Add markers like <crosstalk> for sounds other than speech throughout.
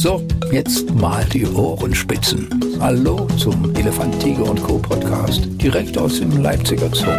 So, jetzt mal die Ohrenspitzen. Hallo zum Elefant, Tiger und Co. Podcast, direkt aus dem Leipziger Zoo.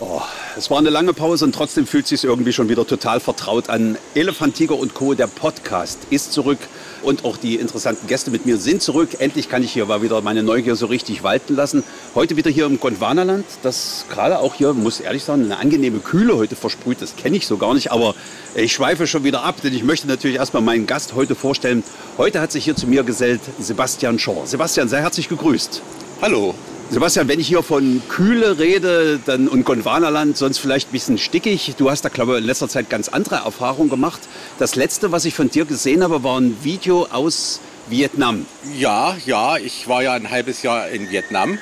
Oh, es war eine lange Pause und trotzdem fühlt es sich irgendwie schon wieder total vertraut an. Elefant, Tiger und Co., der Podcast, ist zurück und auch die interessanten Gäste mit mir sind zurück. Endlich kann ich hier mal wieder meine Neugier so richtig walten lassen. Heute wieder hier im Gondwanaland, das gerade auch hier, muss ehrlich sagen, eine angenehme Kühle heute versprüht. Das kenne ich so gar nicht, aber ich schweife schon wieder ab, denn ich möchte natürlich erstmal meinen Gast heute vorstellen. Heute hat sich hier zu mir gesellt Sebastian Schor. Sebastian, sei herzlich gegrüßt. Hallo. Sebastian, wenn ich hier von Kühle rede dann, und Gondwanaland, sonst vielleicht ein bisschen stickig. Du hast da, glaube ich, in letzter Zeit ganz andere Erfahrungen gemacht. Das letzte, was ich von dir gesehen habe, war ein Video aus Vietnam. Ja, ja, ich war ja ein halbes Jahr in Vietnam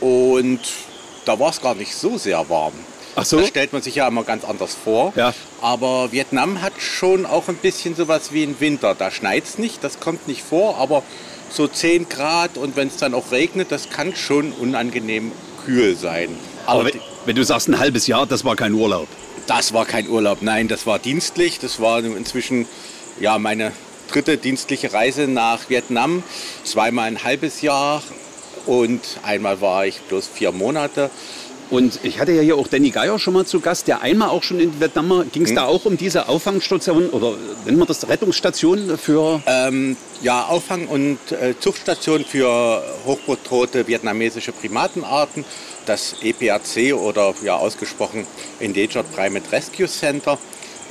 und da war es gar nicht so sehr warm. Ach so? Das stellt man sich ja immer ganz anders vor. Ja. Aber Vietnam hat schon auch ein bisschen sowas wie ein Winter. Da schneit es nicht, das kommt nicht vor, aber so 10 Grad und wenn es dann auch regnet, das kann schon unangenehm kühl sein. Aber wenn, wenn du sagst ein halbes Jahr, das war kein Urlaub. Das war kein Urlaub, nein, das war dienstlich. Das war inzwischen ja, meine dritte dienstliche Reise nach Vietnam. Zweimal ein halbes Jahr und einmal war ich bloß vier Monate. Und ich hatte ja hier auch Danny Geier schon mal zu Gast, der einmal auch schon in Vietnam war. Ging es Hm. da auch um diese Auffangstation oder nennt man das Rettungsstation für... Ähm, ja, Auffang- und äh, Zuchtstation für hochbedrohte vietnamesische Primatenarten, das EPRC oder ja ausgesprochen Endangered Primate Rescue Center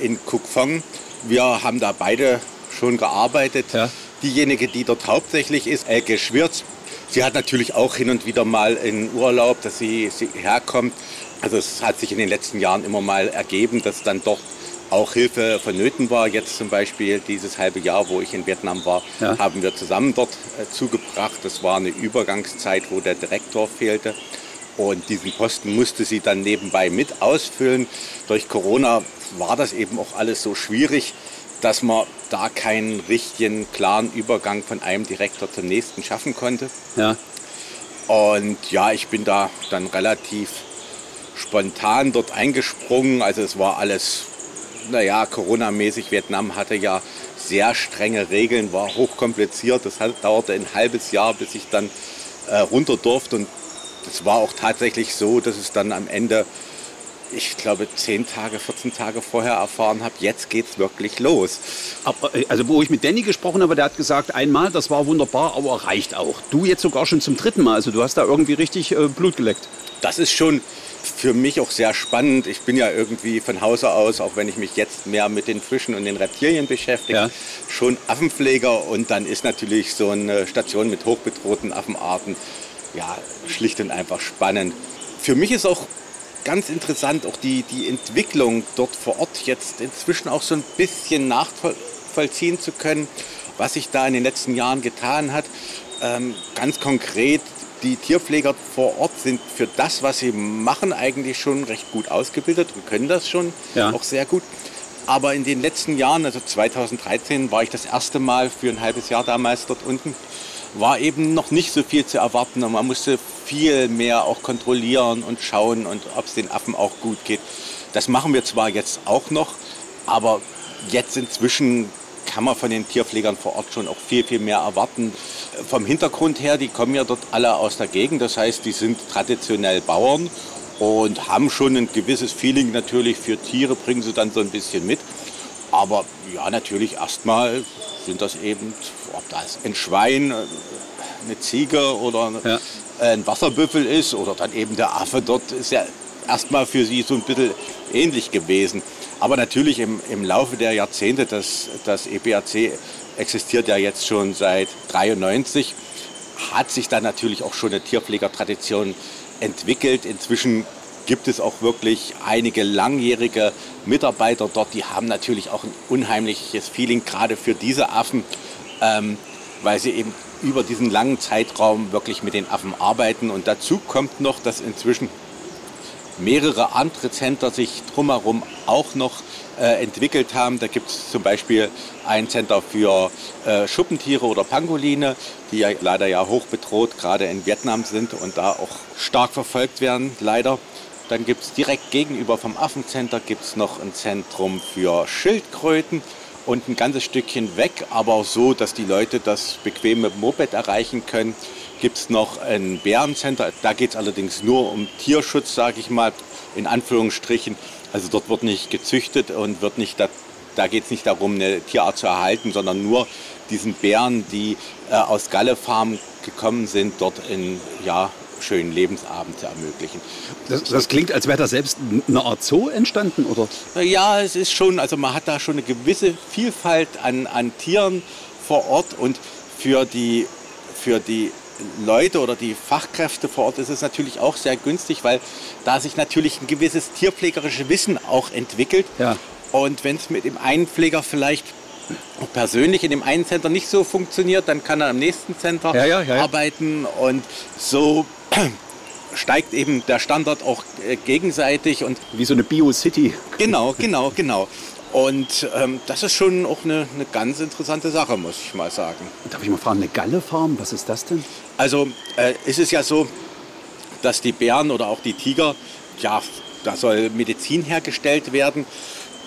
in Cuc Phong. Wir haben da beide schon gearbeitet. Ja. Diejenige, die dort hauptsächlich ist, Elke Schwirz, sie hat natürlich auch hin und wieder mal in Urlaub, dass sie, sie herkommt. Also es hat sich in den letzten Jahren immer mal ergeben, dass dann doch auch Hilfe vonnöten war. Jetzt zum Beispiel dieses halbe Jahr, wo ich in Vietnam war, Ja. haben wir zusammen dort äh, zugebracht. Das war eine Übergangszeit, wo der Direktor fehlte. Und diesen Posten musste sie dann nebenbei mit ausfüllen. Durch Corona war das eben auch alles so schwierig, dass man da keinen richtigen, klaren Übergang von einem Direktor zum nächsten schaffen konnte. Ja. Und ja, ich bin da dann relativ spontan dort eingesprungen. Also es war alles, naja, Corona-mäßig. Vietnam hatte ja sehr strenge Regeln, war hochkompliziert. Das hat, dauerte ein halbes Jahr, bis ich dann äh, runter durfte. Und es war auch tatsächlich so, dass es dann am Ende, ich glaube, 10 Tage, 14 Tage vorher erfahren habe, jetzt geht's wirklich los. Aber, äh, also wo ich mit Danny gesprochen habe, der hat gesagt, einmal, das war wunderbar, aber reicht auch. Du jetzt sogar schon zum dritten Mal, also du hast da irgendwie richtig äh, Blut geleckt. das ist schon für mich auch sehr spannend. Ich bin ja irgendwie von Hause aus, auch wenn ich mich jetzt mehr mit den Fischen und den Reptilien beschäftige, Ja. schon Affenpfleger. Und dann ist natürlich so eine Station mit hochbedrohten Affenarten ja schlicht und einfach spannend. Für mich ist auch ganz interessant, auch die, die Entwicklung dort vor Ort jetzt inzwischen auch so ein bisschen nachvollziehen zu können, was sich da in den letzten Jahren getan hat. Ähm, ganz konkret, die Tierpfleger vor Ort sind für das, was sie machen, eigentlich schon recht gut ausgebildet und können das schon Ja. auch sehr gut. Aber in den letzten Jahren, also 2013 war ich das erste Mal für ein halbes Jahr damals dort unten, war eben noch nicht so viel zu erwarten und man musste viel mehr auch kontrollieren und schauen und ob es den Affen auch gut geht. Das machen wir zwar jetzt auch noch, aber jetzt inzwischen kann man von den Tierpflegern vor Ort schon auch viel, viel mehr erwarten. Vom Hintergrund her, die kommen ja dort alle aus der Gegend, das heißt, die sind traditionell Bauern und haben schon ein gewisses Feeling natürlich für Tiere, bringen sie dann so ein bisschen mit. Aber ja, natürlich erstmal sind das eben, ob das ein Schwein, äh, eine Ziege oder Ja. ein Wasserbüffel ist oder dann eben der Affe dort, ist ja erstmal für sie so ein bisschen ähnlich gewesen. Aber natürlich im, im Laufe der Jahrzehnte, das, das EPAC existiert ja jetzt schon seit 93, hat sich da natürlich auch schon eine Tierpflegertradition entwickelt. Inzwischen gibt es auch wirklich einige langjährige Mitarbeiter dort, die haben natürlich auch ein unheimliches Feeling, gerade für diese Affen, ähm, weil sie eben über diesen langen Zeitraum wirklich mit den Affen arbeiten. Und dazu kommt noch, dass inzwischen mehrere andere Center sich drumherum auch noch äh, entwickelt haben. Da gibt es zum Beispiel ein Center für äh, Schuppentiere oder Pangoline, die ja leider ja hoch bedroht gerade in Vietnam sind und da auch stark verfolgt werden, leider. Dann gibt es direkt gegenüber vom Affencenter gibt's noch ein Zentrum für Schildkröten und ein ganzes Stückchen weg, aber so, dass die Leute das bequeme Moped erreichen können, gibt es noch ein Bärencenter. Da geht es allerdings nur um Tierschutz, sage ich mal, in Anführungsstrichen. Also dort wird nicht gezüchtet und wird nicht, da, da geht es nicht darum, eine Tierart zu erhalten, sondern nur diesen Bären, die äh, aus Gallefarmen gekommen sind, dort in ja, schönen Lebensabend zu ermöglichen. Das, das klingt, als wäre da selbst eine Art Zoo entstanden, oder? Ja, es ist schon, also man hat da schon eine gewisse Vielfalt an, an Tieren vor Ort und für die, für die Leute oder die Fachkräfte vor Ort ist es natürlich auch sehr günstig, weil da sich natürlich ein gewisses tierpflegerisches Wissen auch entwickelt. Ja. Und wenn es mit dem einen Pfleger vielleicht persönlich in dem einen Center nicht so funktioniert, dann kann er am nächsten Center ja, ja, arbeiten und so steigt eben der Standard auch äh, gegenseitig und wie so eine Bio-City. Genau, genau, genau. Und ähm, das ist schon auch eine, eine, ganz interessante Sache, muss ich mal sagen. Darf ich mal fragen, eine Gallefarm, was ist das denn? Also äh, ist es ja so, dass die Bären oder auch die Tiger, ja, da soll Medizin hergestellt werden,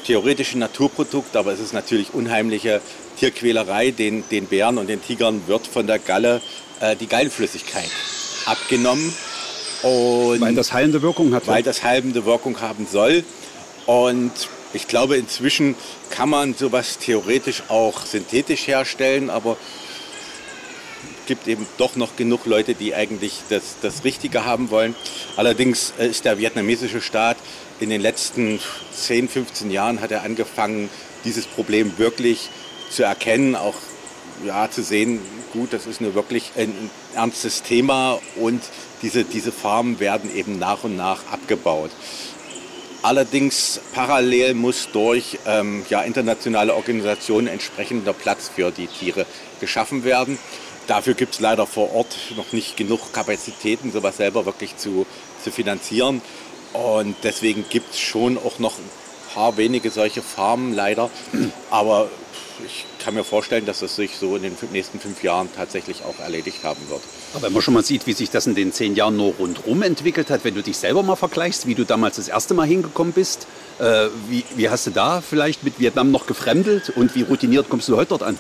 theoretische Naturprodukt, aber es ist natürlich unheimliche Tierquälerei. Den, den Bären und den Tigern wird von der Galle äh, die Gallenflüssigkeit abgenommen. Und weil das heilende Wirkung hat. Weil das heilende Wirkung haben soll. Und ich glaube, inzwischen kann man sowas theoretisch auch synthetisch herstellen, aber es gibt eben doch noch genug Leute, die eigentlich das, das Richtige haben wollen. Allerdings äh, ist der vietnamesische Staat in den letzten 10, 15 Jahren hat er angefangen, dieses Problem wirklich zu erkennen, auch ja, zu sehen, gut, das ist eine wirklich ein, ernstes Thema und diese, diese Farmen werden eben nach und nach abgebaut. Allerdings parallel muss durch ähm, ja, internationale Organisationen entsprechender Platz für die Tiere geschaffen werden. Dafür gibt es leider vor Ort noch nicht genug Kapazitäten, sowas selber wirklich zu, zu finanzieren. Und deswegen gibt es schon auch noch paar wenige solche Farmen leider. Aber ich kann mir vorstellen, dass das sich so in den nächsten fünf Jahren tatsächlich auch erledigt haben wird. Aber wenn man schon mal sieht, wie sich das in den zehn Jahren nur rundherum entwickelt hat, wenn du dich selber mal vergleichst, wie du damals das erste Mal hingekommen bist, äh, wie, wie hast du da vielleicht mit Vietnam noch gefremdelt und wie routiniert kommst du heute dort an?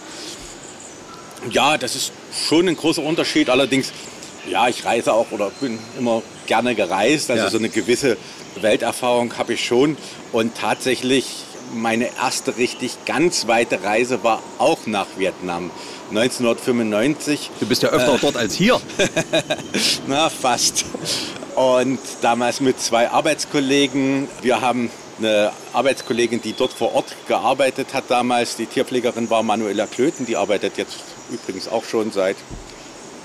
Ja, das ist schon ein großer Unterschied. Allerdings, ja, ich reise auch oder bin immer gerne gereist. Also ja. so eine gewisse Welterfahrung habe ich schon. Und tatsächlich meine erste richtig ganz weite Reise war auch nach Vietnam. 1995. Du bist ja öfter äh, dort als hier. <laughs> Na, fast. Und damals mit zwei Arbeitskollegen. Wir haben eine Arbeitskollegin, die dort vor Ort gearbeitet hat damals. Die Tierpflegerin war Manuela Klöten. Die arbeitet jetzt übrigens auch schon seit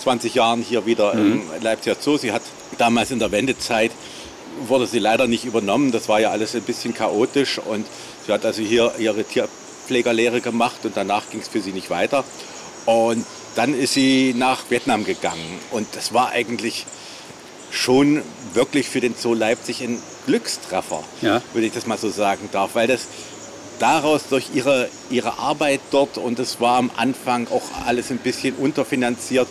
20 Jahren hier wieder mhm. im Leipziger Zoo. Sie hat damals in der Wendezeit wurde sie leider nicht übernommen. Das war ja alles ein bisschen chaotisch und Sie hat also hier ihre Tierpflegerlehre gemacht und danach ging es für sie nicht weiter. Und dann ist sie nach Vietnam gegangen. Und das war eigentlich schon wirklich für den Zoo Leipzig ein Glückstreffer, ja. würde ich das mal so sagen darf, weil das daraus durch ihre, ihre Arbeit dort und es war am Anfang auch alles ein bisschen unterfinanziert.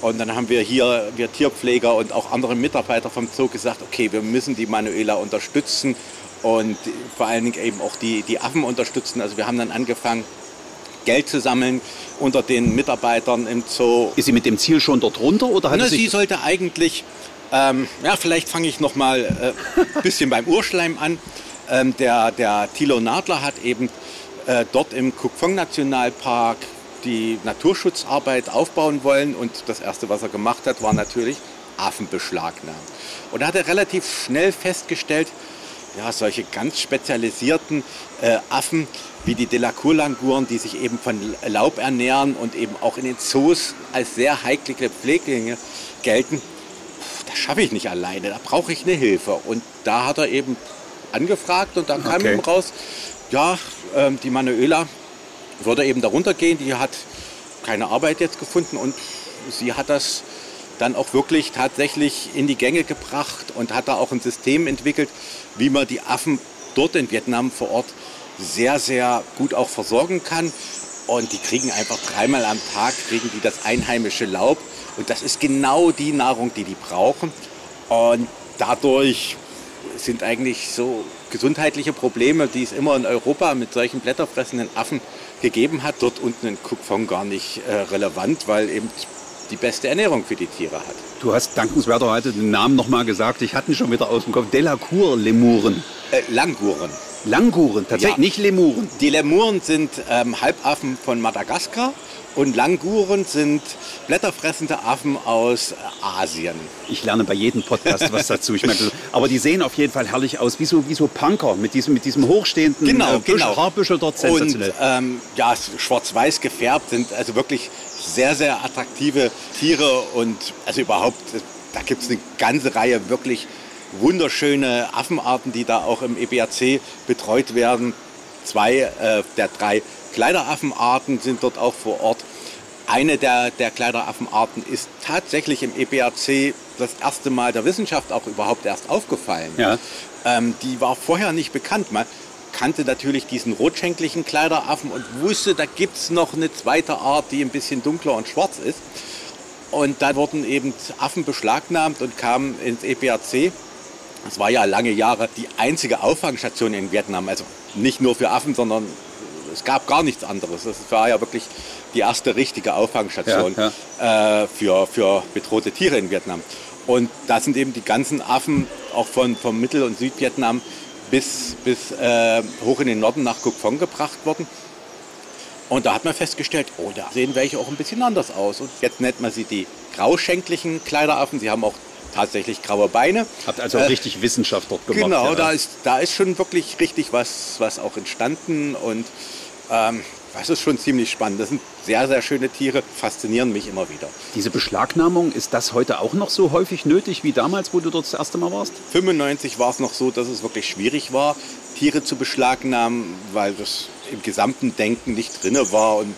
Und dann haben wir hier, wir Tierpfleger und auch andere Mitarbeiter vom Zoo gesagt, okay, wir müssen die Manuela unterstützen und vor allen Dingen eben auch die, die Affen unterstützen. Also wir haben dann angefangen, Geld zu sammeln unter den Mitarbeitern im Zoo. Ist sie mit dem Ziel schon dort runter oder hat Na, sie sollte eigentlich, ähm, ja, vielleicht fange ich noch mal ein äh, <laughs> bisschen beim Urschleim an. Ähm, der, der Thilo Nadler hat eben äh, dort im Kukfong Nationalpark die Naturschutzarbeit aufbauen wollen und das erste, was er gemacht hat, war natürlich Affen beschlagnahmen. Und da hat er relativ schnell festgestellt, ja, solche ganz spezialisierten äh, Affen wie die Delacour-Languren, die sich eben von Laub ernähren und eben auch in den Zoos als sehr heikle Pfleglinge gelten, das schaffe ich nicht alleine, da brauche ich eine Hilfe. Und da hat er eben angefragt und dann kam okay. ihm raus, ja, ähm, die Manuela würde eben darunter gehen, die hat keine Arbeit jetzt gefunden und sie hat das dann auch wirklich tatsächlich in die Gänge gebracht und hat da auch ein System entwickelt, wie man die Affen dort in Vietnam vor Ort sehr, sehr gut auch versorgen kann. Und die kriegen einfach dreimal am Tag, kriegen die das einheimische Laub. Und das ist genau die Nahrung, die die brauchen. Und dadurch sind eigentlich so gesundheitliche Probleme, die es immer in Europa mit solchen blätterfressenden Affen gegeben hat, dort unten in Cookfong gar nicht äh, relevant, weil eben die beste Ernährung für die Tiere hat. Du hast dankenswerterweise den Namen nochmal gesagt. Ich hatte ihn schon wieder aus dem Kopf. Delacour-Lemuren. Äh, Languren. Languren, tatsächlich, Ja. nicht Lemuren. Die Lemuren sind ähm, Halbaffen von Madagaskar und Languren sind blätterfressende Affen aus äh, Asien. Ich lerne bei jedem Podcast was dazu. Ich merke, aber die sehen auf jeden Fall herrlich aus, wie so, wie so Punker mit diesem, mit diesem hochstehenden Genau, äh, Büschel, genau. Haarbüschel dort Und ähm, ja, schwarz-weiß gefärbt sind also wirklich sehr, sehr attraktive Tiere und also überhaupt, da gibt es eine ganze Reihe wirklich wunderschöne Affenarten, die da auch im EBAC betreut werden. Zwei äh, der drei Kleideraffenarten sind dort auch vor Ort. Eine der, der Kleideraffenarten ist tatsächlich im EBAC das erste Mal der Wissenschaft auch überhaupt erst aufgefallen. Ja. Ähm, die war vorher nicht bekannt. Man kannte natürlich diesen rotschenklichen Kleideraffen und wusste, da gibt es noch eine zweite Art, die ein bisschen dunkler und schwarz ist. Und da wurden eben Affen beschlagnahmt und kamen ins EPAC. Das war ja lange Jahre die einzige Auffangstation in Vietnam. Also nicht nur für Affen, sondern es gab gar nichts anderes. Das war ja wirklich die erste richtige Auffangstation Ja, Äh, für, für bedrohte Tiere in Vietnam. Und da sind eben die ganzen Affen auch von, von Mittel- und Südvietnam bis, bis äh, hoch in den Norden nach Cuc Phong gebracht worden. Und da hat man festgestellt, oh, da sehen welche auch ein bisschen anders aus. Und jetzt nennt man sie die grauschenklichen Kleideraffen. Sie haben auch tatsächlich graue Beine. Habt also Äh, richtig Wissenschaft dort gemacht. Genau, ja. da, ist, da ist schon wirklich richtig was, was auch entstanden und ähm, das ist schon ziemlich spannend. Das sind sehr, sehr schöne Tiere, faszinieren mich immer wieder. Diese Beschlagnahmung, ist das heute auch noch so häufig nötig wie damals, wo du dort das erste Mal warst? 95 war es noch so, dass es wirklich schwierig war, Tiere zu beschlagnahmen, weil das im gesamten Denken nicht drinne war und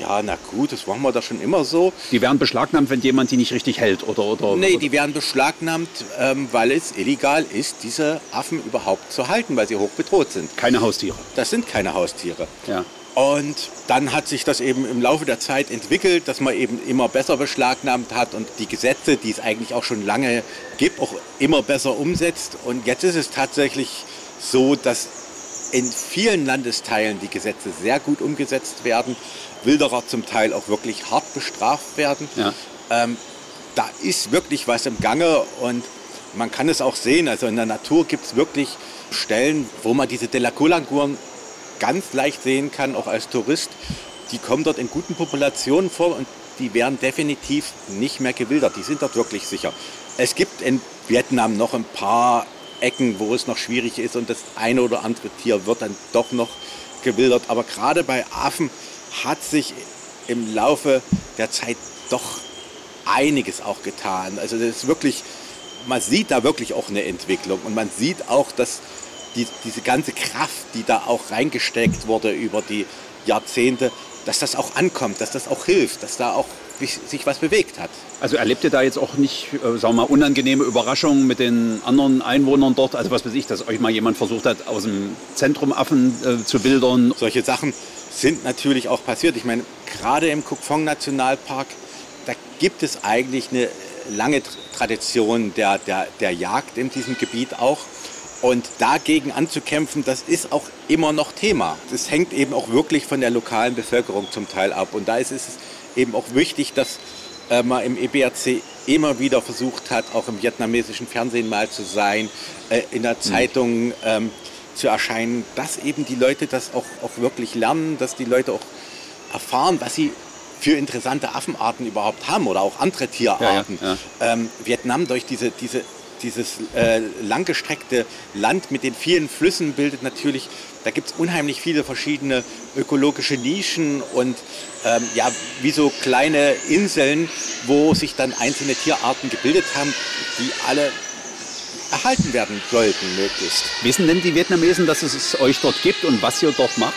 ja, na gut, das machen wir da schon immer so. Die werden beschlagnahmt, wenn jemand die nicht richtig hält oder oder. Nee, die werden beschlagnahmt, ähm, weil es illegal ist, diese Affen überhaupt zu halten, weil sie hoch bedroht sind. keine Haustiere. Das sind keine Haustiere. Ja. Und dann hat sich das eben im Laufe der Zeit entwickelt, dass man eben immer besser beschlagnahmt hat und die Gesetze, die es eigentlich auch schon lange gibt, auch immer besser umsetzt. Und jetzt ist es tatsächlich so, dass in vielen Landesteilen die Gesetze sehr gut umgesetzt werden, Wilderer zum Teil auch wirklich hart bestraft werden. Ja. Ähm, da ist wirklich was im Gange und man kann es auch sehen. Also in der Natur gibt es wirklich Stellen, wo man diese Delacolanguren ganz leicht sehen kann, auch als Tourist. Die kommen dort in guten Populationen vor und die werden definitiv nicht mehr gewildert. Die sind dort wirklich sicher. Es gibt in Vietnam noch ein paar Ecken, wo es noch schwierig ist und das eine oder andere Tier wird dann doch noch gewildert. Aber gerade bei Affen hat sich im Laufe der Zeit doch einiges auch getan. Also das ist wirklich, man sieht da wirklich auch eine Entwicklung und man sieht auch, dass die, diese ganze Kraft, die da auch reingesteckt wurde über die Jahrzehnte, dass das auch ankommt, dass das auch hilft, dass da auch sich was bewegt hat. Also erlebt ihr da jetzt auch nicht, äh, sagen wir mal, unangenehme Überraschungen mit den anderen Einwohnern dort? Also was weiß ich, dass euch mal jemand versucht hat, aus dem Zentrum Affen äh, zu wildern? Solche Sachen sind natürlich auch passiert. Ich meine, gerade im Cuc Phong Nationalpark, da gibt es eigentlich eine lange Tradition der, der, der Jagd in diesem Gebiet auch. Und dagegen anzukämpfen, das ist auch immer noch Thema. Das hängt eben auch wirklich von der lokalen Bevölkerung zum Teil ab. Und da ist es eben auch wichtig, dass äh, man im EBRC immer wieder versucht hat, auch im vietnamesischen Fernsehen mal zu sein, äh, in der Zeitung ähm, zu erscheinen, dass eben die Leute das auch, auch wirklich lernen, dass die Leute auch erfahren, was sie für interessante Affenarten überhaupt haben oder auch andere Tierarten. Ja, Ähm, Vietnam durch diese, diese, dieses äh, langgestreckte Land mit den vielen Flüssen bildet natürlich, da gibt es unheimlich viele verschiedene ökologische Nischen und ähm, ja, wie so kleine Inseln, wo sich dann einzelne Tierarten gebildet haben, die alle erhalten werden sollten möglichst. Wissen denn die Vietnamesen, dass es euch dort gibt und was ihr dort macht?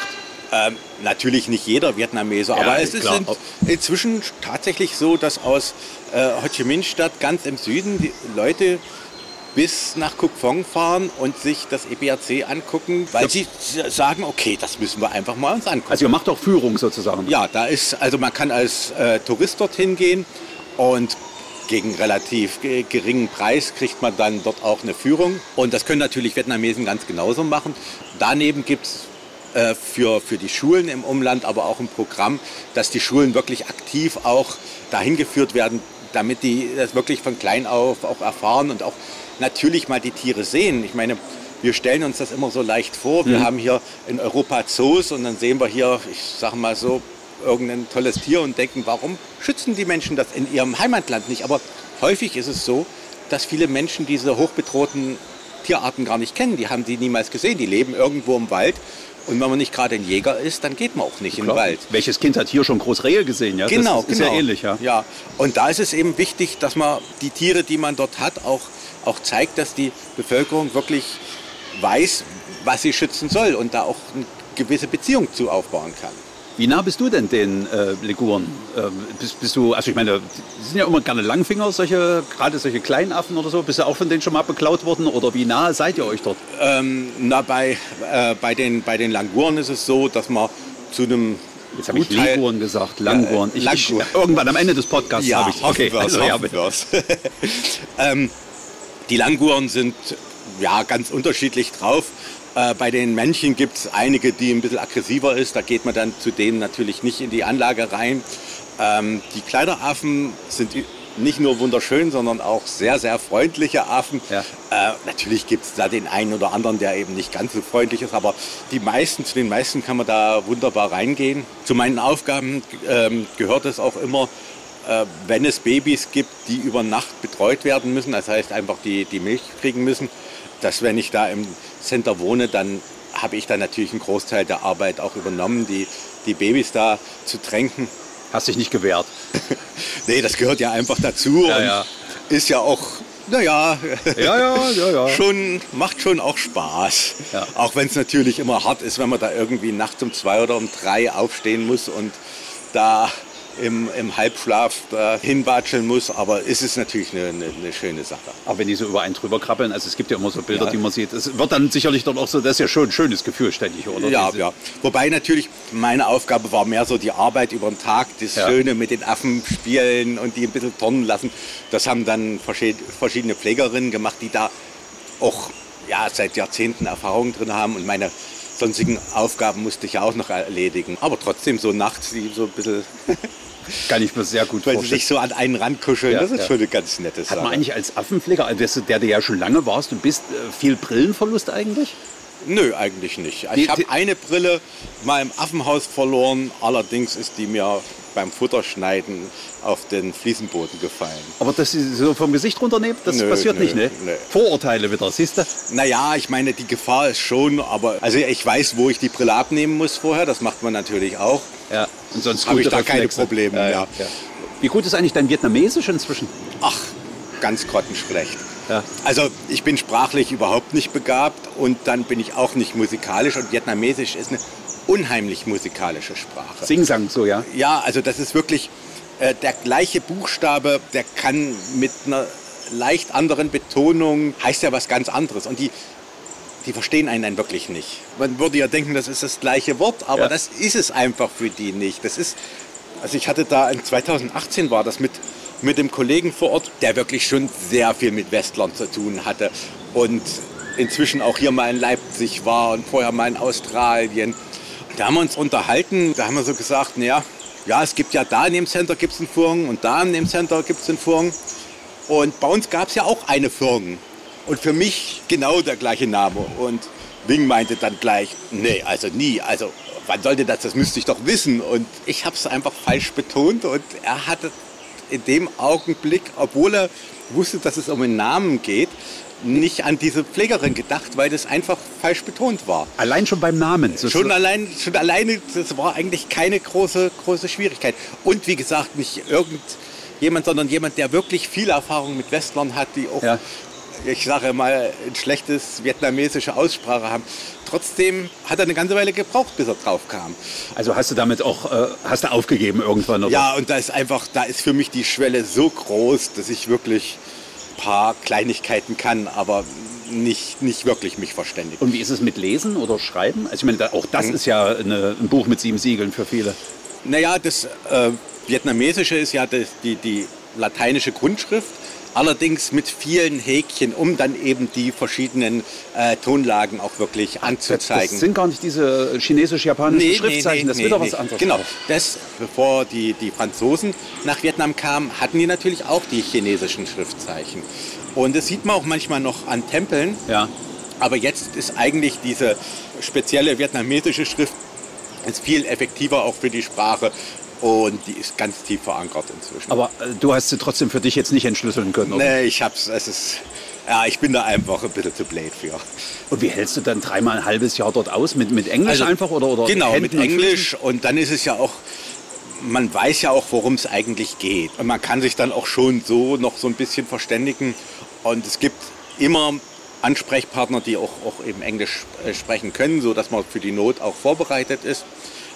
Ähm, natürlich nicht jeder Vietnameser, Ja, aber es ist in, inzwischen tatsächlich so, dass aus äh, Ho Chi Minh Stadt ganz im Süden die Leute bis nach Cuc Phong fahren und sich das EBRC angucken, weil sie sagen, okay, das müssen wir einfach mal uns angucken. Also ihr macht auch Führung sozusagen. Ja, da ist, also man kann als äh, Tourist dorthin gehen und gegen relativ geringen Preis kriegt man dann dort auch eine Führung. Und das können natürlich Vietnamesen ganz genauso machen. Daneben gibt es äh, für, für die Schulen im Umland, aber auch ein Programm, dass die Schulen wirklich aktiv auch dahin geführt werden, damit die das wirklich von klein auf auch erfahren und auch natürlich mal die Tiere sehen. Ich meine, wir stellen uns das immer so leicht vor. Wir mhm. haben hier in Europa Zoos und dann sehen wir hier, ich sage mal so, irgendein tolles Tier und denken, warum schützen die Menschen das in ihrem Heimatland nicht? Aber häufig ist es so, dass viele Menschen diese hochbedrohten Tierarten gar nicht kennen. Die haben sie niemals gesehen. Die leben irgendwo im Wald. Und wenn man nicht gerade ein Jäger ist, dann geht man auch nicht Klar. in den Wald. Welches Kind hat hier schon Großrehe gesehen? Ja? Genau, das ist, genau. ja ähnlich. Ja. ja, und da ist es eben wichtig, dass man die Tiere, die man dort hat, auch, auch zeigt, dass die Bevölkerung wirklich weiß, was sie schützen soll und da auch eine gewisse Beziehung zu aufbauen kann. Wie nah bist du denn den äh, Liguren? Ähm, bist, bist, du, also ich meine, die sind ja immer gerne Langfinger, solche, gerade solche Kleinaffen oder so. Bist du auch von denen schon mal beklaut worden oder wie nah seid ihr euch dort? Ähm, na, bei, äh, bei, den, bei den Languren ist es so, dass man zu einem Jetzt habe ich Liguren gesagt, Languren. Ich, ich, irgendwann am Ende des Podcasts ja, habe ich okay, also, ja, <laughs> ähm, Die Languren sind ja ganz unterschiedlich drauf. Äh, bei den Männchen gibt es einige, die ein bisschen aggressiver ist. Da geht man dann zu denen natürlich nicht in die Anlage rein. Ähm, die Kleideraffen sind nicht nur wunderschön, sondern auch sehr, sehr freundliche Affen. Ja. Äh, natürlich gibt es da den einen oder anderen, der eben nicht ganz so freundlich ist, aber die meisten, zu den meisten kann man da wunderbar reingehen. Zu meinen Aufgaben ähm, gehört es auch immer, äh, wenn es Babys gibt, die über Nacht betreut werden müssen, das heißt einfach die, die Milch kriegen müssen, dass wenn ich da im Center wohne, dann habe ich da natürlich einen Großteil der Arbeit auch übernommen, die, die Babys da zu tränken. Hast dich nicht gewehrt? <laughs> nee, das gehört ja einfach dazu ja, und ja. ist ja auch, naja, ja, ja, ja, ja. <laughs> schon, macht schon auch Spaß. Ja. Auch wenn es natürlich immer hart ist, wenn man da irgendwie nachts um zwei oder um drei aufstehen muss und da im, im Halbschlaf da hinwatscheln muss, aber ist es natürlich eine, eine, eine, schöne Sache. Aber wenn die so über einen drüber krabbeln, also es gibt ja immer so Bilder, ja. die man sieht, es wird dann sicherlich dann auch so, das ist ja schon ein schönes Gefühl ständig, oder? Ja, Diese ja. Wobei natürlich meine Aufgabe war mehr so die Arbeit über den Tag, das ja. Schöne mit den Affen spielen und die ein bisschen turnen lassen. Das haben dann verschiedene Pflegerinnen gemacht, die da auch ja, seit Jahrzehnten Erfahrung drin haben und meine sonstigen Aufgaben musste ich auch noch erledigen. Aber trotzdem so nachts die so ein bisschen <laughs> Kann ich mir sehr gut Weil vorstellen. Weil sie sich so an einen rankuscheln, ja, das ist ja. schon eine ganz nette Sache. Hat man eigentlich als Affenpfleger, also der du ja schon lange warst, du bist, äh, viel Brillenverlust eigentlich? Nö, eigentlich nicht. Ich habe eine Brille mal im Affenhaus verloren, allerdings ist die mir beim Futterschneiden auf den Fliesenboden gefallen. Aber dass sie so vom Gesicht runternehmen, das nö, passiert nö, nicht, ne? Nö. Vorurteile wieder, siehst du? Naja, ich meine, die Gefahr ist schon, aber also ich weiß, wo ich die Brille abnehmen muss vorher, das macht man natürlich auch. Ja, und sonst habe ich da keine Probleme. Ja, ja. Ja. Wie gut ist eigentlich dein Vietnamesisch inzwischen? Ach, ganz grottenschlecht. Ja. Also ich bin sprachlich überhaupt nicht begabt und dann bin ich auch nicht musikalisch und Vietnamesisch ist eine unheimlich musikalische Sprache. Singsang so, ja? Ja, also das ist wirklich äh, der gleiche Buchstabe, der kann mit einer leicht anderen Betonung, heißt ja was ganz anderes. Und die, die verstehen einen dann wirklich nicht. Man würde ja denken, das ist das gleiche Wort, aber ja. das ist es einfach für die nicht. Das ist, also ich hatte da, in 2018 war das mit, mit dem Kollegen vor Ort, der wirklich schon sehr viel mit Westlern zu tun hatte und inzwischen auch hier mal in Leipzig war und vorher mal in Australien. Da haben wir uns unterhalten, da haben wir so gesagt, naja, ja, es gibt ja da in dem Center gibt es einen Furgen und da in dem Center gibt es einen Furgen. Und bei uns gab es ja auch eine Furgen. Und für mich genau der gleiche Name. Und Wing meinte dann gleich, nee, also nie, also wann sollte das, das müsste ich doch wissen. Und ich habe es einfach falsch betont und er hatte in dem Augenblick, obwohl er wusste, dass es um einen Namen geht, nicht an diese Pflegerin gedacht, weil das einfach falsch betont war. Allein schon beim Namen? Schon, allein, schon alleine, das war eigentlich keine große, große Schwierigkeit. Und wie gesagt, nicht irgendjemand, sondern jemand, der wirklich viel Erfahrung mit Westlern hat, die auch, ja. ich sage mal, ein schlechtes vietnamesische Aussprache haben. Trotzdem hat er eine ganze Weile gebraucht, bis er drauf kam. Also hast du damit auch, äh, hast du aufgegeben irgendwann? Oder? Ja, und da ist einfach, da ist für mich die Schwelle so groß, dass ich wirklich paar Kleinigkeiten kann, aber nicht, nicht wirklich mich verständigen. Und wie ist es mit Lesen oder Schreiben? Also ich meine, auch das mhm. ist ja eine, ein Buch mit sieben Siegeln für viele. Naja, das äh, Vietnamesische ist ja das, die, die lateinische Grundschrift, allerdings mit vielen Häkchen, um dann eben die verschiedenen äh, Tonlagen auch wirklich anzuzeigen. Das sind gar nicht diese chinesisch-japanischen nee, Schriftzeichen, nee, nee, das ist wieder was anderes. Genau, das, bevor die, die Franzosen nach Vietnam kamen, hatten die natürlich auch die chinesischen Schriftzeichen. Und das sieht man auch manchmal noch an Tempeln. Ja. Aber jetzt ist eigentlich diese spezielle vietnamesische Schrift ist viel effektiver auch für die Sprache und die ist ganz tief verankert inzwischen. Aber äh, du hast sie trotzdem für dich jetzt nicht entschlüsseln können, oder? Nee, ich hab's, es ist, ja, ich bin da einfach ein bisschen zu blöd für. Und wie hältst du dann dreimal ein halbes Jahr dort aus? Mit, mit Englisch also, einfach oder, oder Genau, Händen mit Englisch und, dann ist es ja auch, man weiß ja auch, worum es eigentlich geht. Und man kann sich dann auch schon so noch so ein bisschen verständigen. Und es gibt immer Ansprechpartner, die auch, auch eben Englisch äh, sprechen können, sodass man für die Not auch vorbereitet ist.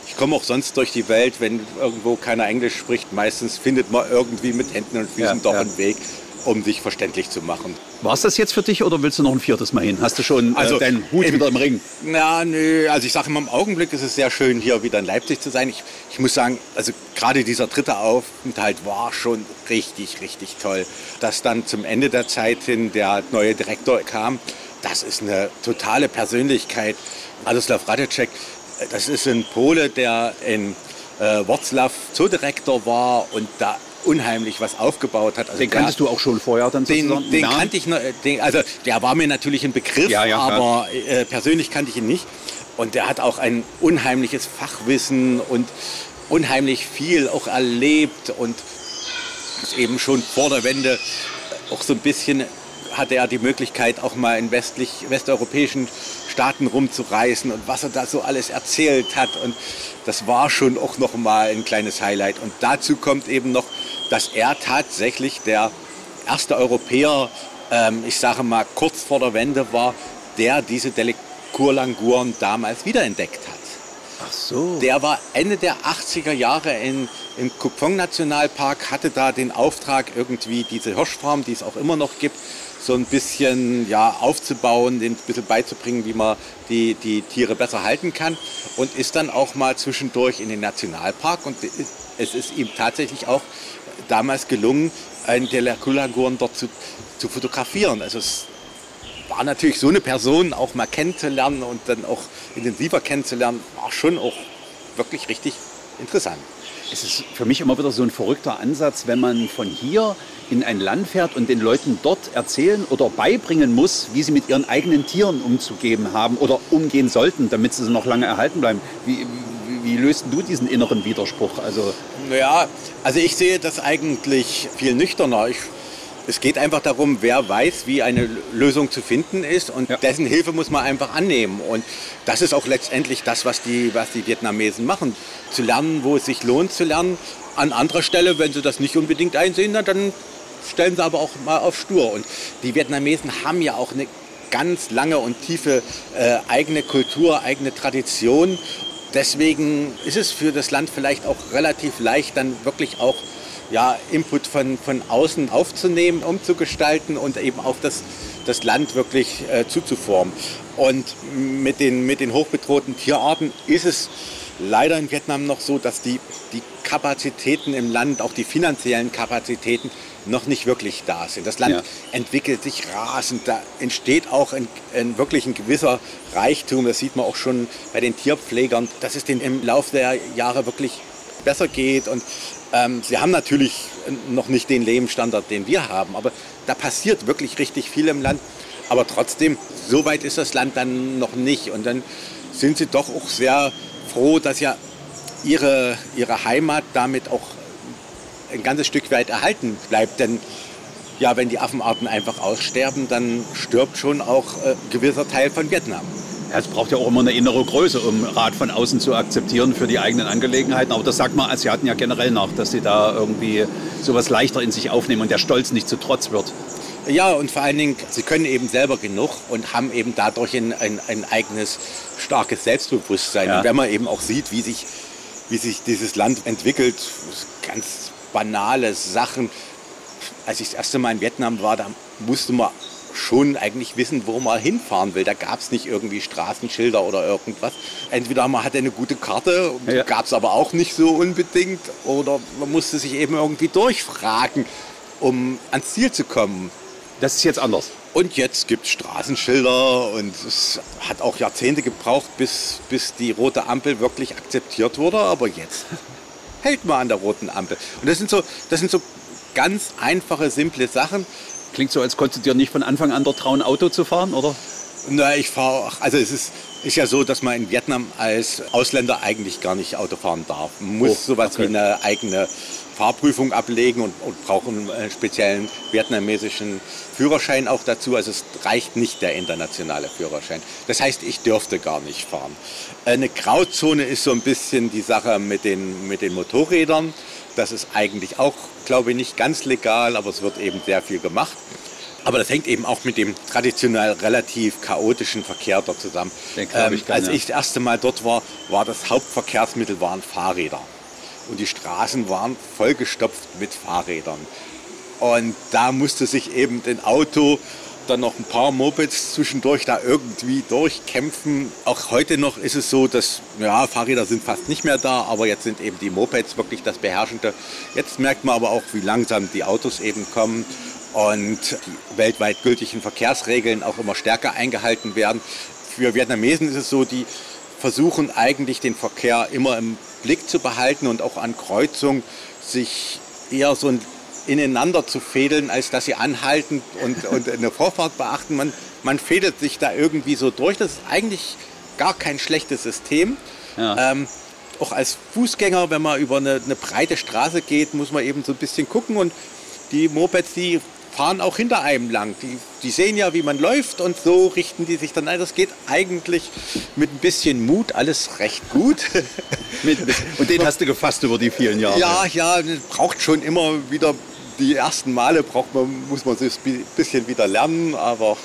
Ich komme auch sonst durch die Welt, wenn irgendwo keiner Englisch spricht. Meistens findet man irgendwie mit Händen und Füßen ja, doch ja. einen Weg, um sich verständlich zu machen. War es das jetzt für dich oder willst du noch ein viertes Mal hin? Hast du schon äh, also, äh, deinen Hut im, wieder im Ring? Na, nö. Also ich sage immer, im Augenblick ist es sehr schön, hier wieder in Leipzig zu sein. Ich, ich muss sagen, also gerade dieser dritte Aufenthalt war schon richtig, richtig toll. Dass dann zum Ende der Zeit hin der neue Direktor kam, das ist eine totale Persönlichkeit. Adoslav Radecek, das ist ein Pole, der in äh, Wroclaw Zoodirektor war und da unheimlich was aufgebaut hat. Also den kanntest du auch schon vorher dann Den, den kannte ich, noch, den, also der war mir natürlich ein Begriff, ja, ja, aber äh, persönlich kannte ich ihn nicht. Und der hat auch ein unheimliches Fachwissen und unheimlich viel auch erlebt und ist eben schon vor der Wende auch so ein bisschen hatte er die Möglichkeit, auch mal in westlich, westeuropäischen Staaten rumzureisen und was er da so alles erzählt hat. Und das war schon auch noch mal ein kleines Highlight. Und dazu kommt eben noch, dass er tatsächlich der erste Europäer, ähm, ich sage mal kurz vor der Wende war, der diese Delecour-Languren damals wiederentdeckt hat. Ach so. Der war Ende der 80er Jahre in, im Kupfong Nationalpark, hatte da den Auftrag, irgendwie diese Hirschfarm, die es auch immer noch gibt, so ein bisschen ja, aufzubauen, den ein bisschen beizubringen, wie man die, die Tiere besser halten kann. Und ist dann auch mal zwischendurch in den Nationalpark. Und es ist ihm tatsächlich auch damals gelungen, einen Delaculaguren dort zu, zu fotografieren. Also es war natürlich so eine Person auch mal kennenzulernen und dann auch intensiver kennenzulernen, war schon auch wirklich richtig interessant. Es ist für mich immer wieder so ein verrückter Ansatz, wenn man von hier in ein Land fährt und den Leuten dort erzählen oder beibringen muss, wie sie mit ihren eigenen Tieren umzugeben haben oder umgehen sollten, damit sie noch lange erhalten bleiben. Wie, wie, wie löst du diesen inneren Widerspruch? Also ja, also ich sehe das eigentlich viel nüchterner. Ich es geht einfach darum, wer weiß, wie eine Lösung zu finden ist und ja. dessen Hilfe muss man einfach annehmen. Und das ist auch letztendlich das, was die, was die Vietnamesen machen. Zu lernen, wo es sich lohnt zu lernen. An anderer Stelle, wenn sie das nicht unbedingt einsehen, dann stellen sie aber auch mal auf stur. Und die Vietnamesen haben ja auch eine ganz lange und tiefe äh, eigene Kultur, eigene Tradition. Deswegen ist es für das Land vielleicht auch relativ leicht, dann wirklich auch ja, Input von, von außen aufzunehmen, umzugestalten und eben auch das, das Land wirklich äh, zuzuformen. Und mit den, mit den hochbedrohten Tierarten ist es leider in Vietnam noch so, dass die, die Kapazitäten im Land, auch die finanziellen Kapazitäten, noch nicht wirklich da sind. Das Land ja. entwickelt sich rasend, da entsteht auch ein, ein, wirklich ein gewisser Reichtum, das sieht man auch schon bei den Tierpflegern, dass es denen im Laufe der Jahre wirklich besser geht und ähm, sie haben natürlich noch nicht den Lebensstandard, den wir haben, aber da passiert wirklich richtig viel im Land. Aber trotzdem, so weit ist das Land dann noch nicht. Und dann sind sie doch auch sehr froh, dass ja ihre, ihre Heimat damit auch ein ganzes Stück weit erhalten bleibt. Denn ja, wenn die Affenarten einfach aussterben, dann stirbt schon auch äh, ein gewisser Teil von Vietnam. Es braucht ja auch immer eine innere Größe, um Rat von außen zu akzeptieren für die eigenen Angelegenheiten. Aber das sagt man Asiaten ja generell nach, dass sie da irgendwie sowas leichter in sich aufnehmen und der Stolz nicht zu Trotz wird. Ja, und vor allen Dingen, sie können eben selber genug und haben eben dadurch ein, ein, ein eigenes starkes Selbstbewusstsein. Ja. Und wenn man eben auch sieht, wie sich, wie sich dieses Land entwickelt, ganz banale Sachen. Als ich das erste Mal in Vietnam war, da musste man schon eigentlich wissen, wo man hinfahren will. Da gab es nicht irgendwie Straßenschilder oder irgendwas. Entweder man hatte eine gute Karte, ja. gab es aber auch nicht so unbedingt, oder man musste sich eben irgendwie durchfragen, um ans Ziel zu kommen. Das ist jetzt anders. Und jetzt gibt es Straßenschilder und es hat auch Jahrzehnte gebraucht, bis, bis die rote Ampel wirklich akzeptiert wurde. Aber jetzt <laughs> hält man an der roten Ampel. Und das sind so, das sind so ganz einfache, simple Sachen. Klingt so, als konntest du dir nicht von Anfang an dort trauen, Auto zu fahren, oder? Na, ich fahre, also es ist, ist ja so, dass man in Vietnam als Ausländer eigentlich gar nicht Auto fahren darf. Man muss oh, sowas okay. wie eine eigene Fahrprüfung ablegen und, und brauchen einen speziellen vietnamesischen Führerschein auch dazu. Also es reicht nicht der internationale Führerschein. Das heißt, ich dürfte gar nicht fahren. Eine Grauzone ist so ein bisschen die Sache mit den, mit den Motorrädern. Das ist eigentlich auch, glaube ich, nicht ganz legal, aber es wird eben sehr viel gemacht. Aber das hängt eben auch mit dem traditionell relativ chaotischen Verkehr dort zusammen. Ähm, ich als ich das erste Mal dort war, war das Hauptverkehrsmittel waren Fahrräder und die Straßen waren vollgestopft mit Fahrrädern. Und da musste sich eben ein Auto, dann noch ein paar Mopeds zwischendurch da irgendwie durchkämpfen. Auch heute noch ist es so, dass ja, Fahrräder sind fast nicht mehr da, aber jetzt sind eben die Mopeds wirklich das Beherrschende. Jetzt merkt man aber auch, wie langsam die Autos eben kommen und die weltweit gültigen Verkehrsregeln auch immer stärker eingehalten werden. Für Vietnamesen ist es so, die versuchen eigentlich den Verkehr immer im Blick zu behalten und auch an Kreuzung sich eher so ineinander zu fädeln, als dass sie anhalten und, und eine Vorfahrt beachten. Man, man fädelt sich da irgendwie so durch. Das ist eigentlich gar kein schlechtes System. Ja. Ähm, auch als Fußgänger, wenn man über eine, eine, breite Straße geht, muss man eben so ein bisschen gucken und die Mopeds, die fahren auch hinter einem lang. Die, die sehen ja, wie man läuft und so richten die sich dann ein. Das geht eigentlich mit ein bisschen Mut alles recht gut. <laughs> und den hast du gefasst über die vielen Jahre. Ja, ja, braucht schon immer wieder die ersten Male braucht man, muss man sich ein bisschen wieder lernen, aber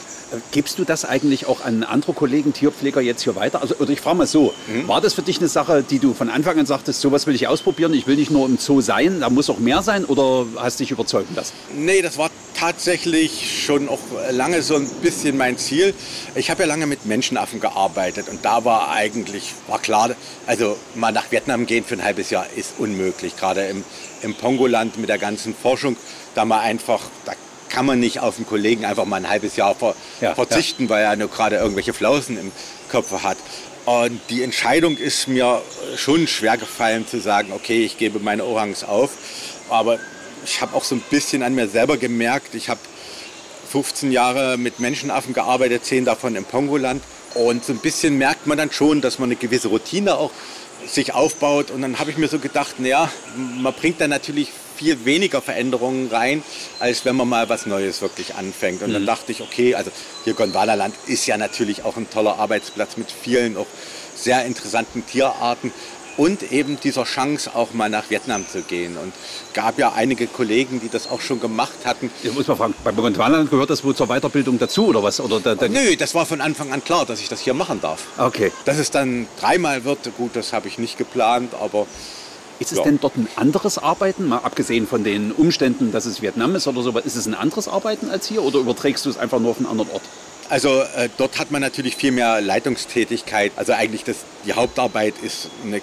Gibst du das eigentlich auch an andere Kollegen, Tierpfleger jetzt hier weiter? Also, oder ich frage mal so, mhm. war das für dich eine Sache, die du von Anfang an sagtest, sowas will ich ausprobieren, ich will nicht nur im Zoo sein, da muss auch mehr sein oder hast dich überzeugen lassen? Nee, das war tatsächlich schon auch lange so ein bisschen mein Ziel. Ich habe ja lange mit Menschenaffen gearbeitet und da war eigentlich, war klar, also mal nach Vietnam gehen für ein halbes Jahr ist unmöglich, gerade im, im Pongoland mit der ganzen Forschung, da mal einfach, da kann man nicht auf einen Kollegen einfach mal ein halbes Jahr ver ja, verzichten, ja. weil er nur gerade irgendwelche Flausen im Kopf hat. Und die Entscheidung ist mir schon schwer gefallen zu sagen, okay, ich gebe meine Orangs auf. Aber ich habe auch so ein bisschen an mir selber gemerkt, ich habe 15 Jahre mit Menschenaffen gearbeitet, 10 davon im Pongoland. Und so ein bisschen merkt man dann schon, dass man eine gewisse Routine auch sich aufbaut. Und dann habe ich mir so gedacht, naja, man bringt da natürlich viel weniger Veränderungen rein, als wenn man mal was Neues wirklich anfängt. Und mhm. dann dachte ich, okay, also hier Gondwanaland ist ja natürlich auch ein toller Arbeitsplatz mit vielen auch sehr interessanten Tierarten und eben dieser Chance auch mal nach Vietnam zu gehen. Und gab ja einige Kollegen, die das auch schon gemacht hatten. Ich muss mal fragen, bei Gondwanaland gehört das wohl zur Weiterbildung dazu oder was? Oder da, da Nö, das war von Anfang an klar, dass ich das hier machen darf. Okay. Dass es dann dreimal wird, gut, das habe ich nicht geplant, aber ist es ja. denn dort ein anderes Arbeiten, mal abgesehen von den Umständen, dass es Vietnam ist oder so, ist es ein anderes Arbeiten als hier oder überträgst du es einfach nur auf einen anderen Ort? Also äh, dort hat man natürlich viel mehr Leitungstätigkeit. Also eigentlich das, die Hauptarbeit ist eine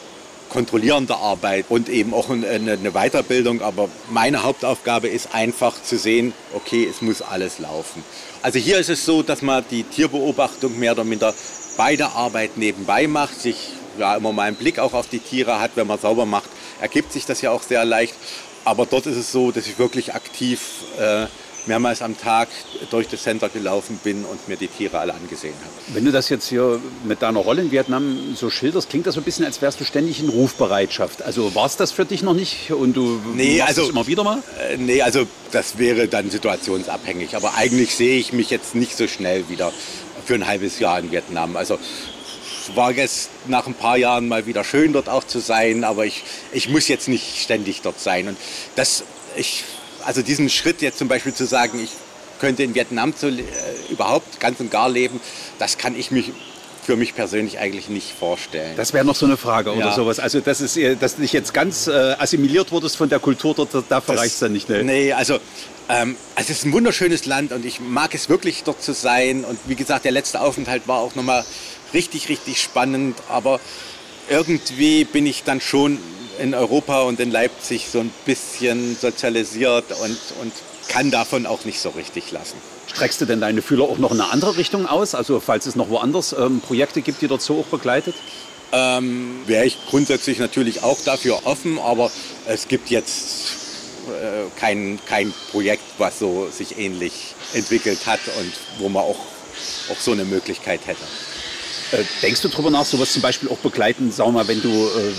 kontrollierende Arbeit und eben auch eine, eine Weiterbildung. Aber meine Hauptaufgabe ist einfach zu sehen, okay, es muss alles laufen. Also hier ist es so, dass man die Tierbeobachtung mehr oder minder bei der Arbeit nebenbei macht, sich ja, immer mal einen Blick auch auf die Tiere hat, wenn man sauber macht ergibt sich das ja auch sehr leicht. Aber dort ist es so, dass ich wirklich aktiv äh, mehrmals am Tag durch das Center gelaufen bin und mir die Tiere alle angesehen habe. Wenn du das jetzt hier mit deiner Rolle in Vietnam so schilderst, klingt das so ein bisschen, als wärst du ständig in Rufbereitschaft. Also war es das für dich noch nicht und du nee, machst also, es immer wieder mal? Äh, nee, also das wäre dann situationsabhängig. Aber eigentlich sehe ich mich jetzt nicht so schnell wieder für ein halbes Jahr in Vietnam. Also war jetzt nach ein paar Jahren mal wieder schön, dort auch zu sein, aber ich, ich muss jetzt nicht ständig dort sein. Und das, ich, also diesen Schritt jetzt zum Beispiel zu sagen, ich könnte in Vietnam zu, äh, überhaupt ganz und gar leben, das kann ich mich für mich persönlich eigentlich nicht vorstellen. Das wäre noch so eine Frage oder Ja. sowas. Also, das ist, äh, dass du dich jetzt ganz äh, assimiliert wurdest von der Kultur dort, dafür reicht es dann nicht. Ne? Nee, also ähm, es ist ein wunderschönes Land und ich mag es wirklich dort zu sein. Und wie gesagt, der letzte Aufenthalt war auch nochmal richtig, richtig spannend. Aber irgendwie bin ich dann schon in Europa und in Leipzig so ein bisschen sozialisiert und, und kann davon auch nicht so richtig lassen. Streckst du denn deine Fühler auch noch in eine andere Richtung aus? Also, falls es noch woanders ähm, Projekte gibt, die so auch begleitet? Ähm, Wäre ich grundsätzlich natürlich auch dafür offen, aber es gibt jetzt äh, kein, kein Projekt, was so sich ähnlich entwickelt hat und wo man auch, auch so eine Möglichkeit hätte. Äh, denkst du darüber nach, sowas zum Beispiel auch begleiten, sagen wir mal, wenn du äh,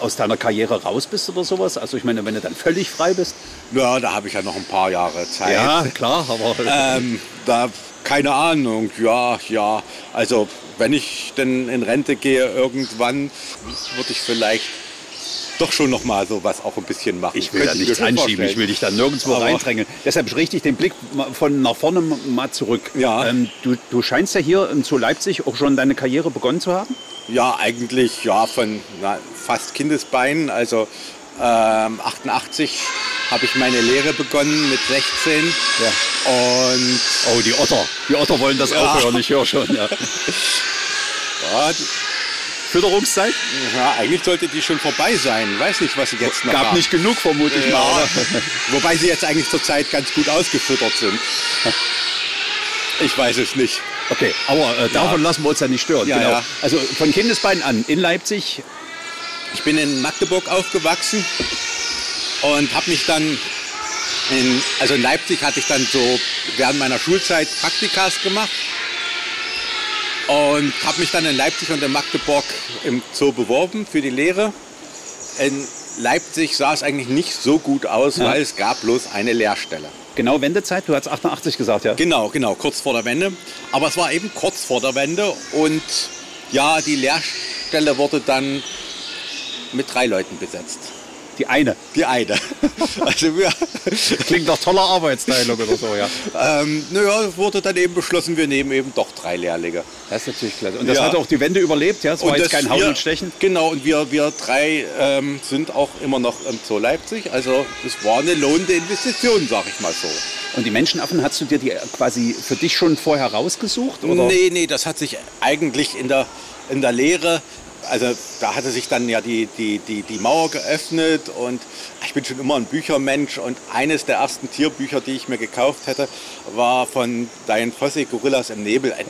aus deiner Karriere raus bist oder sowas? Also, ich meine, wenn du dann völlig frei bist? Ja, da habe ich ja noch ein paar Jahre Zeit. klar, aber. <laughs> Ähm, da, keine Ahnung, ja, ja. Also, wenn ich denn in Rente gehe irgendwann, würde ich vielleicht doch schon noch mal sowas auch ein bisschen machen. Ich will da nichts anschieben, vorstellen. ich will dich da nirgendwo Aber- reindrängen. Deshalb richte ich den Blick von nach vorne mal zurück. Ja. Ähm, du, du scheinst ja hier ähm, zu Leipzig auch schon deine Karriere begonnen zu haben. Ja, eigentlich ja von na, fast Kindesbeinen. Also ähm, 88 habe ich meine Lehre begonnen mit 16. Und Oh, die Otter. Die Otter wollen das Ja. auch hören, ich höre schon. Ja. <laughs> ja, Fütterungszeit? ja, eigentlich sollte die schon vorbei sein. Weiß nicht, was sie jetzt noch Gab haben. nicht genug, vermute ich mal. Ja, oder? wobei sie jetzt eigentlich zurzeit ganz gut ausgefüttert sind. Ich weiß es nicht. Okay, aber äh, davon lassen wir uns ja nicht stören. Ja, genau. ja. Also von Kindesbeinen an in Leipzig. Ich bin in Magdeburg aufgewachsen und habe mich dann in, also in Leipzig hatte ich dann so während meiner Schulzeit Praktikas gemacht und habe mich dann in Leipzig und in Magdeburg im Zoo beworben für die Lehre. In Leipzig sah es eigentlich nicht so gut aus, Ja. weil es gab bloß eine Lehrstelle. Genau Wendezeit, du hast 88 gesagt, ja. Genau, genau, kurz vor der Wende. Aber es war eben kurz vor der Wende und ja, die Lehrstelle wurde dann mit drei Leuten besetzt. Die eine. Die eine. <laughs> Also wir, Klingt nach toller Arbeitsteilung oder so, ja. ähm, naja, es wurde dann eben beschlossen, wir nehmen eben doch drei Lehrlinge. Das ist natürlich klasse. Und das Ja. hat auch die Wende überlebt, ja? Es war jetzt kein Hauen und Stechen. Genau, und wir, wir drei ähm, sind auch immer noch im Zoo Leipzig. Also es war eine lohnende Investition, sag ich mal so. Und die Menschenaffen, hast du dir die quasi für dich schon vorher rausgesucht? Oder? Nee, nee, das hat sich eigentlich in der, in der Lehre, also da hatte sich dann ja die, die, die, die Mauer geöffnet und ich bin schon immer ein Büchermensch und eines der ersten Tierbücher, die ich mir gekauft hätte, war von Diane Fossey, Gorillas im Nebel. Ein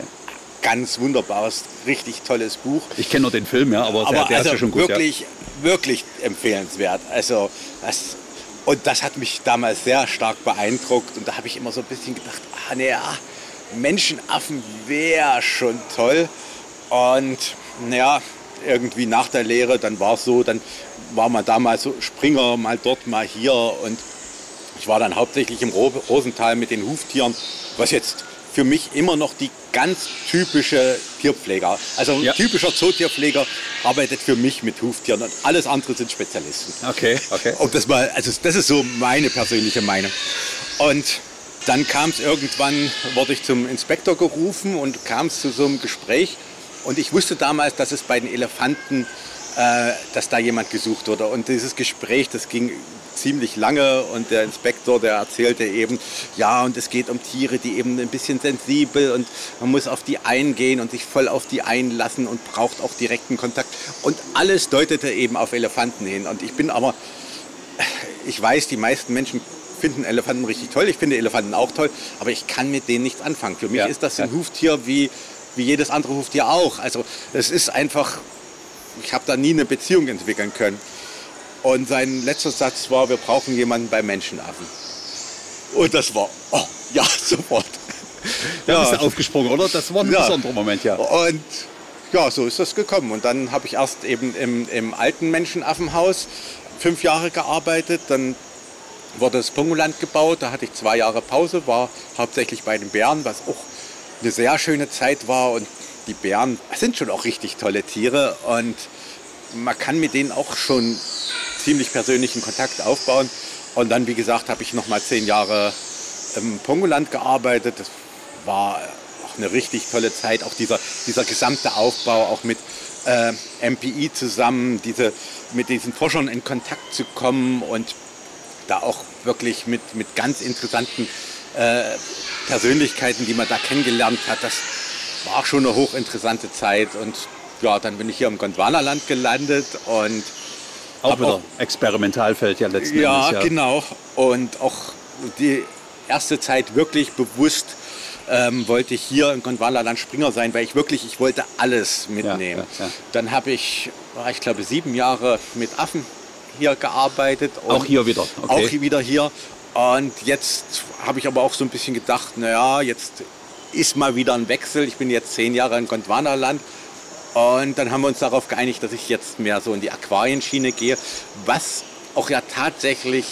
ganz wunderbares, richtig tolles Buch. Ich kenne nur den Film, ja, aber, der, Aber der also ist ja schon gut. wirklich, wirklich empfehlenswert. Also das, und das hat mich damals sehr stark beeindruckt und da habe ich immer so ein bisschen gedacht, ah nee, ah, Menschenaffen wäre schon toll. Und naja, irgendwie nach der Lehre, dann war es so, dann war man damals so Springer, mal dort, mal hier und ich war dann hauptsächlich im Ro- Rosental mit den Huftieren, was jetzt für mich immer noch die ganz typische Tierpfleger, also ein Ja. typischer Zootierpfleger arbeitet für mich mit Huftieren und alles andere sind Spezialisten. Okay, okay. Ob das mal, also das ist so meine persönliche Meinung. Und dann kam es irgendwann, wurde ich zum Inspektor gerufen und kam es zu so einem Gespräch. Und ich wusste damals, dass es bei den Elefanten, äh, dass da jemand gesucht wurde. Und dieses Gespräch, das ging ziemlich lange und der Inspektor, der erzählte eben, ja, und es geht um Tiere, die eben ein bisschen sensibel und man muss auf die eingehen und sich voll auf die einlassen und braucht auch direkten Kontakt. Und alles deutete eben auf Elefanten hin. Und ich bin aber ich weiß, die meisten Menschen finden Elefanten richtig toll. Ich finde Elefanten auch toll, aber ich kann mit denen nichts anfangen. Für mich Ja, ist das ein. Huftier wie, wie jedes andere Huftier auch. Also es ist einfach, ich habe da nie eine Beziehung entwickeln können. Und sein letzter Satz war, wir brauchen jemanden bei Menschenaffen. Und das war, oh, ja, <laughs> sofort. Da bist du aufgesprungen, oder? Das war ein Ja. besonderer Moment, ja. Und ja, so ist das gekommen. Und dann habe ich erst eben im, im alten Menschenaffenhaus fünf Jahre gearbeitet. Dann wurde das Pongoland gebaut. Da hatte ich zwei Jahre Pause, war hauptsächlich bei den Bären, was auch eine sehr schöne Zeit war. Und die Bären sind schon auch richtig tolle Tiere. Und man kann mit denen auch schon ziemlich persönlichen Kontakt aufbauen. Und dann, wie gesagt, habe ich noch mal zehn Jahre im Pongoland gearbeitet. Das war eine richtig tolle Zeit. Auch dieser, dieser gesamte Aufbau, auch mit äh, MPI zusammen, diese, mit diesen Forschern in Kontakt zu kommen und da auch wirklich mit, mit ganz interessanten äh, Persönlichkeiten, die man da kennengelernt hat. Das war auch schon eine hochinteressante Zeit. Und ja, dann bin ich hier im Gondwanaland gelandet und auch wieder auch, Experimentalfeld ja letzten ja, Endes. Ja, genau. Und auch die erste Zeit wirklich bewusst ähm, wollte ich hier im Gondwanaland Springer sein, weil ich wirklich, ich wollte alles mitnehmen. Ja, ja, Dann habe ich, ich glaube, sieben Jahre mit Affen hier gearbeitet. auch hier wieder? Okay. Auch wieder hier. Und jetzt habe ich aber auch so ein bisschen gedacht, naja, jetzt ist mal wieder ein Wechsel. Ich bin jetzt zehn Jahre in Gondwanaland. Und dann haben wir uns darauf geeinigt, dass ich jetzt mehr so in die Aquarienschiene gehe, was auch ja tatsächlich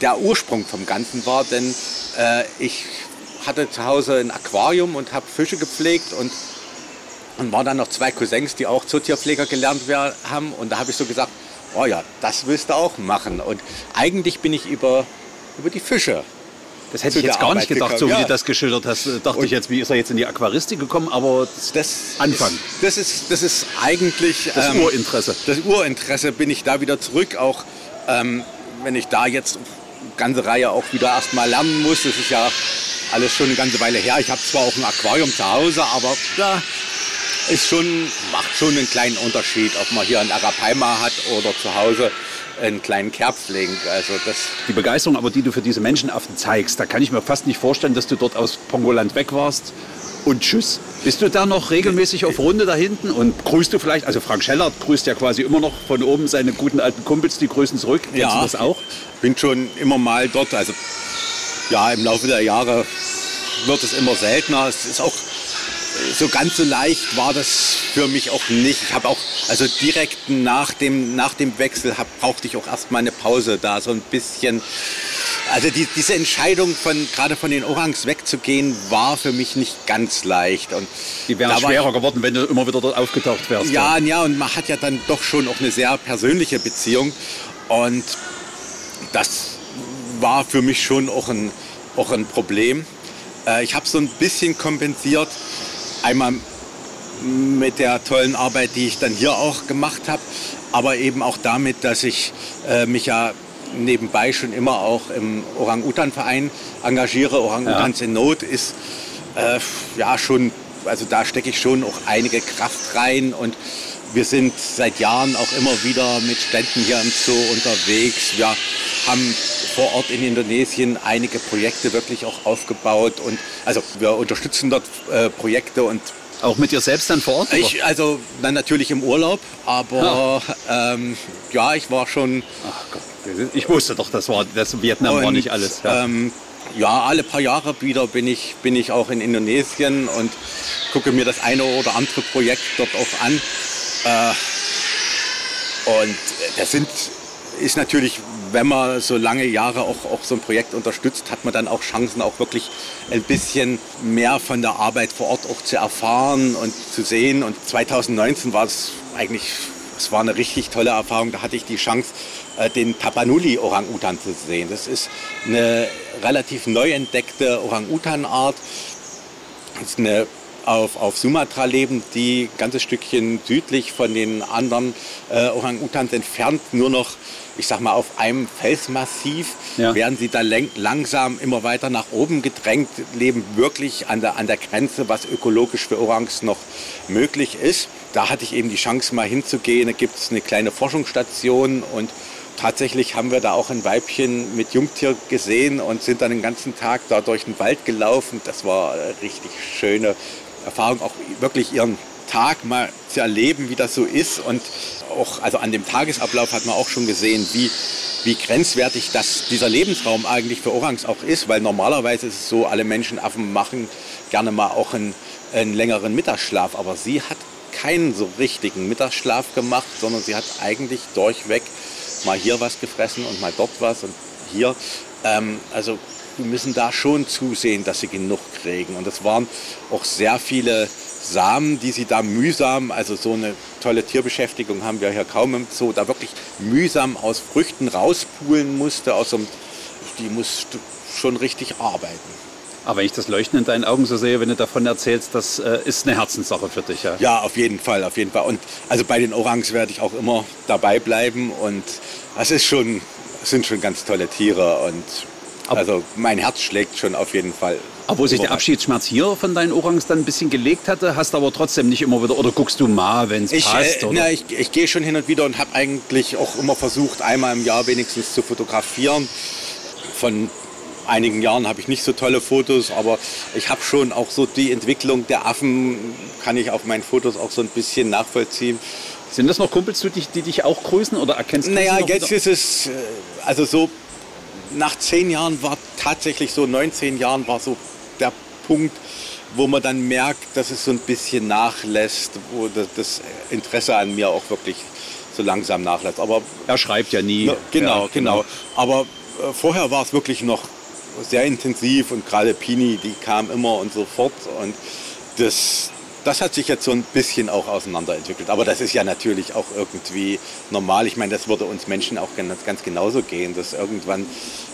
der Ursprung vom Ganzen war, denn äh, ich hatte zu Hause ein Aquarium und habe Fische gepflegt und, und waren dann noch zwei Cousins, die auch Zootierpfleger gelernt haben und da habe ich so gesagt, oh ja, das willst du auch machen und eigentlich bin ich über, über die Fische das hätte ich jetzt gar nicht gedacht, gekommen. so wie ja. du das geschildert hast. Äh, dachte und ich jetzt, wie ist er jetzt in die Aquaristik gekommen? Aber das Anfang. Ist, das, ist, das ist eigentlich das ähm, Urinteresse. Das Urinteresse bin ich da wieder zurück. Auch ähm, wenn ich da jetzt eine ganze Reihe auch wieder erstmal lernen muss. Das ist ja alles schon eine ganze Weile her. Ich habe zwar auch ein Aquarium zu Hause, aber ja, ist schon, macht schon einen kleinen Unterschied, ob man hier ein Arapaima hat oder zu Hause einen kleinen Kerbflink. Also das die Begeisterung aber, die du für diese Menschenaffen zeigst, da kann ich mir fast nicht vorstellen, dass du dort aus Pongoland weg warst und tschüss. Bist du da noch regelmäßig auf Runde da hinten und grüßt du vielleicht, also Frank Schellert grüßt ja quasi immer noch von oben seine guten alten Kumpels, die grüßen zurück. Kennst ja, du das auch? bin schon immer mal dort. Also ja, im Laufe der Jahre wird es immer seltener. Es ist auch so ganz so leicht war das für mich auch nicht. Ich habe auch, also direkt nach dem, nach dem Wechsel hab, brauchte ich auch erstmal eine Pause da, so ein bisschen. Also die, diese Entscheidung von gerade von den Orangs wegzugehen, war für mich nicht ganz leicht. Und die wären schwerer ich, geworden, wenn du immer wieder dort aufgetaucht wärst. Ja, ja, ja, und man hat ja dann doch schon auch eine sehr persönliche Beziehung. Und das war für mich schon auch ein, auch ein Problem. Äh, ich habe so ein bisschen kompensiert Einmal mit der tollen Arbeit, die ich dann hier auch gemacht habe, aber eben auch damit, dass ich äh, mich ja nebenbei schon immer auch im Orang-Utan-Verein engagiere. Orang-Utans ja. in Not ist äh, ja schon, also da stecke ich schon auch einige Kraft rein und wir sind seit Jahren auch immer wieder mit Ständen hier im Zoo unterwegs. Wir haben vor Ort in Indonesien einige Projekte wirklich auch aufgebaut und also wir unterstützen dort äh, Projekte und auch mit dir selbst dann vor Ort? Ich, also dann natürlich im Urlaub, aber ja, ähm, ja ich war schon. Ach Gott, ich wusste doch, das war das Vietnam und, war nicht alles. Ja. Ähm, ja, alle paar Jahre wieder bin ich, bin ich auch in Indonesien und gucke mir das eine oder andere Projekt dort auch an. Äh, und das sind, ist natürlich, wenn man so lange Jahre auch, auch so ein Projekt unterstützt, hat man dann auch Chancen, auch wirklich ein bisschen mehr von der Arbeit vor Ort auch zu erfahren und zu sehen. Und 2019 war es eigentlich, es war eine richtig tolle Erfahrung. Da hatte ich die Chance, äh, den Tapanuli-Orang-Utan zu sehen. Das ist eine relativ neu entdeckte Orang-Utan-Art. Das ist eine auf, auf Sumatra leben, die ein ganzes Stückchen südlich von den anderen äh, Orang-Utans entfernt, nur noch, ich sag mal, auf einem Felsmassiv, ja. werden sie da langsam immer weiter nach oben gedrängt, leben wirklich an der, an der Grenze, was ökologisch für Orangs noch möglich ist. Da hatte ich eben die Chance, mal hinzugehen. Da gibt es eine kleine Forschungsstation und tatsächlich haben wir da auch ein Weibchen mit Jungtier gesehen und sind dann den ganzen Tag da durch den Wald gelaufen. Das war eine richtig schöne Erfahrung, auch wirklich ihren Tag mal zu erleben, wie das so ist. Und auch also an dem Tagesablauf hat man auch schon gesehen, wie, wie grenzwertig das, dieser Lebensraum eigentlich für Orangs auch ist, weil normalerweise ist es so, alle Menschenaffen machen gerne mal auch einen, einen längeren Mittagsschlaf, aber sie hat keinen so richtigen Mittagsschlaf gemacht, sondern sie hat eigentlich durchweg mal hier was gefressen und mal dort was und hier. Ähm, also wir müssen da schon zusehen, dass sie genug kriegen. Und es waren auch sehr viele Samen, die sie da mühsam, also so eine tolle Tierbeschäftigung haben wir hier kaum im Zoo, da wirklich mühsam aus Früchten rauspulen musste. Aus einem, die muss schon richtig arbeiten. Aber wenn ich das Leuchten in deinen Augen so sehe, wenn du davon erzählst, das äh, ist eine Herzenssache für dich. Ja? ja, auf jeden Fall, auf jeden Fall. Und also bei den Orangs werde ich auch immer dabei bleiben und das ist schon, das sind schon ganz tolle Tiere und also mein Herz schlägt schon auf jeden Fall. Wo sich der Abschiedsschmerz hier von deinen Orangs dann ein bisschen gelegt hatte, hast du aber trotzdem nicht immer wieder, oder guckst du mal, wenn es passt? Äh, na, ich, ich gehe schon hin und wieder und habe eigentlich auch immer versucht, einmal im Jahr wenigstens zu fotografieren. Von einigen Jahren habe ich nicht so tolle Fotos, aber ich habe schon auch so die Entwicklung der Affen, kann ich auf meinen Fotos auch so ein bisschen nachvollziehen. Sind das noch Kumpels, die dich, die dich auch grüßen oder erkennst du Naja, jetzt wieder? ist es, äh, also so nach zehn Jahren war tatsächlich so, 19 Jahren war so der Punkt, wo man dann merkt, dass es so ein bisschen nachlässt, wo das Interesse an mir auch wirklich so langsam nachlässt. Aber er schreibt ja nie. Na, genau, ja, genau, genau. Aber äh, vorher war es wirklich noch sehr intensiv und gerade Pini, die kam immer und so fort und das, das hat sich jetzt so ein bisschen auch auseinanderentwickelt. Aber das ist ja natürlich auch irgendwie normal. Ich meine, das würde uns Menschen auch ganz, ganz genauso gehen, dass irgendwann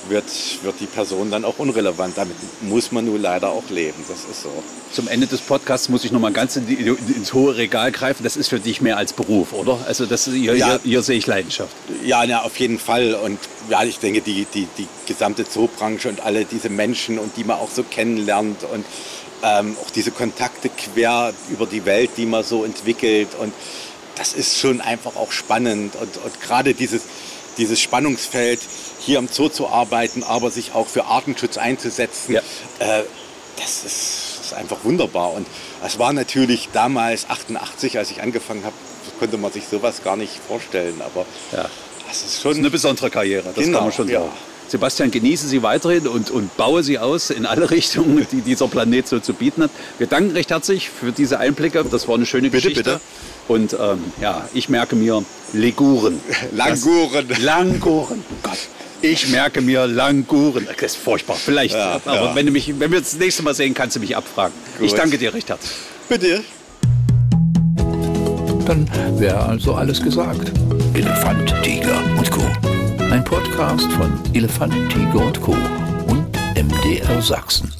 wird, wird die Person dann auch unrelevant. Damit muss man nun leider auch leben. Das ist so. Zum Ende des Podcasts muss ich noch mal ganz in die, ins hohe Regal greifen. Das ist für dich mehr als Beruf, oder? Also das, hier, ja, hier, hier sehe ich Leidenschaft. Ja, ja, auf jeden Fall. Und ja, ich denke, die, die, die gesamte Zoobranche und alle diese Menschen und die man auch so kennenlernt und ähm, auch diese Kontakte quer über die Welt, die man so entwickelt. Und das ist schon einfach auch spannend. Und, und gerade dieses, dieses Spannungsfeld, hier im Zoo zu arbeiten, aber sich auch für Artenschutz einzusetzen, ja. äh, das, ist, das ist einfach wunderbar. Und es war natürlich damals 88, als ich angefangen habe, konnte man sich sowas gar nicht vorstellen. Aber ja. das ist schon das ist eine besondere Karriere. Das genau, kann man schon sagen. Ja. Sebastian, genieße sie weiterhin und, und baue sie aus in alle <laughs> Richtungen, die dieser Planet so zu bieten hat. Wir danken recht herzlich für diese Einblicke. Das war eine schöne bitte, Geschichte. Bitte. Und ähm, ja, ich merke mir Leguren. <laughs> Languren. Das, Languren. Gott. Ich merke mir Languren. Das ist furchtbar. Vielleicht. Ja, aber ja. Wenn, du mich, wenn wir uns das nächste Mal sehen, kannst du mich abfragen. Gut. Ich danke dir recht herzlich. Bitte. Dann wäre also alles gesagt. Elefant, Tiger und Co. Ein Podcast von Elefant, Tiger und Co. und MDR Sachsen.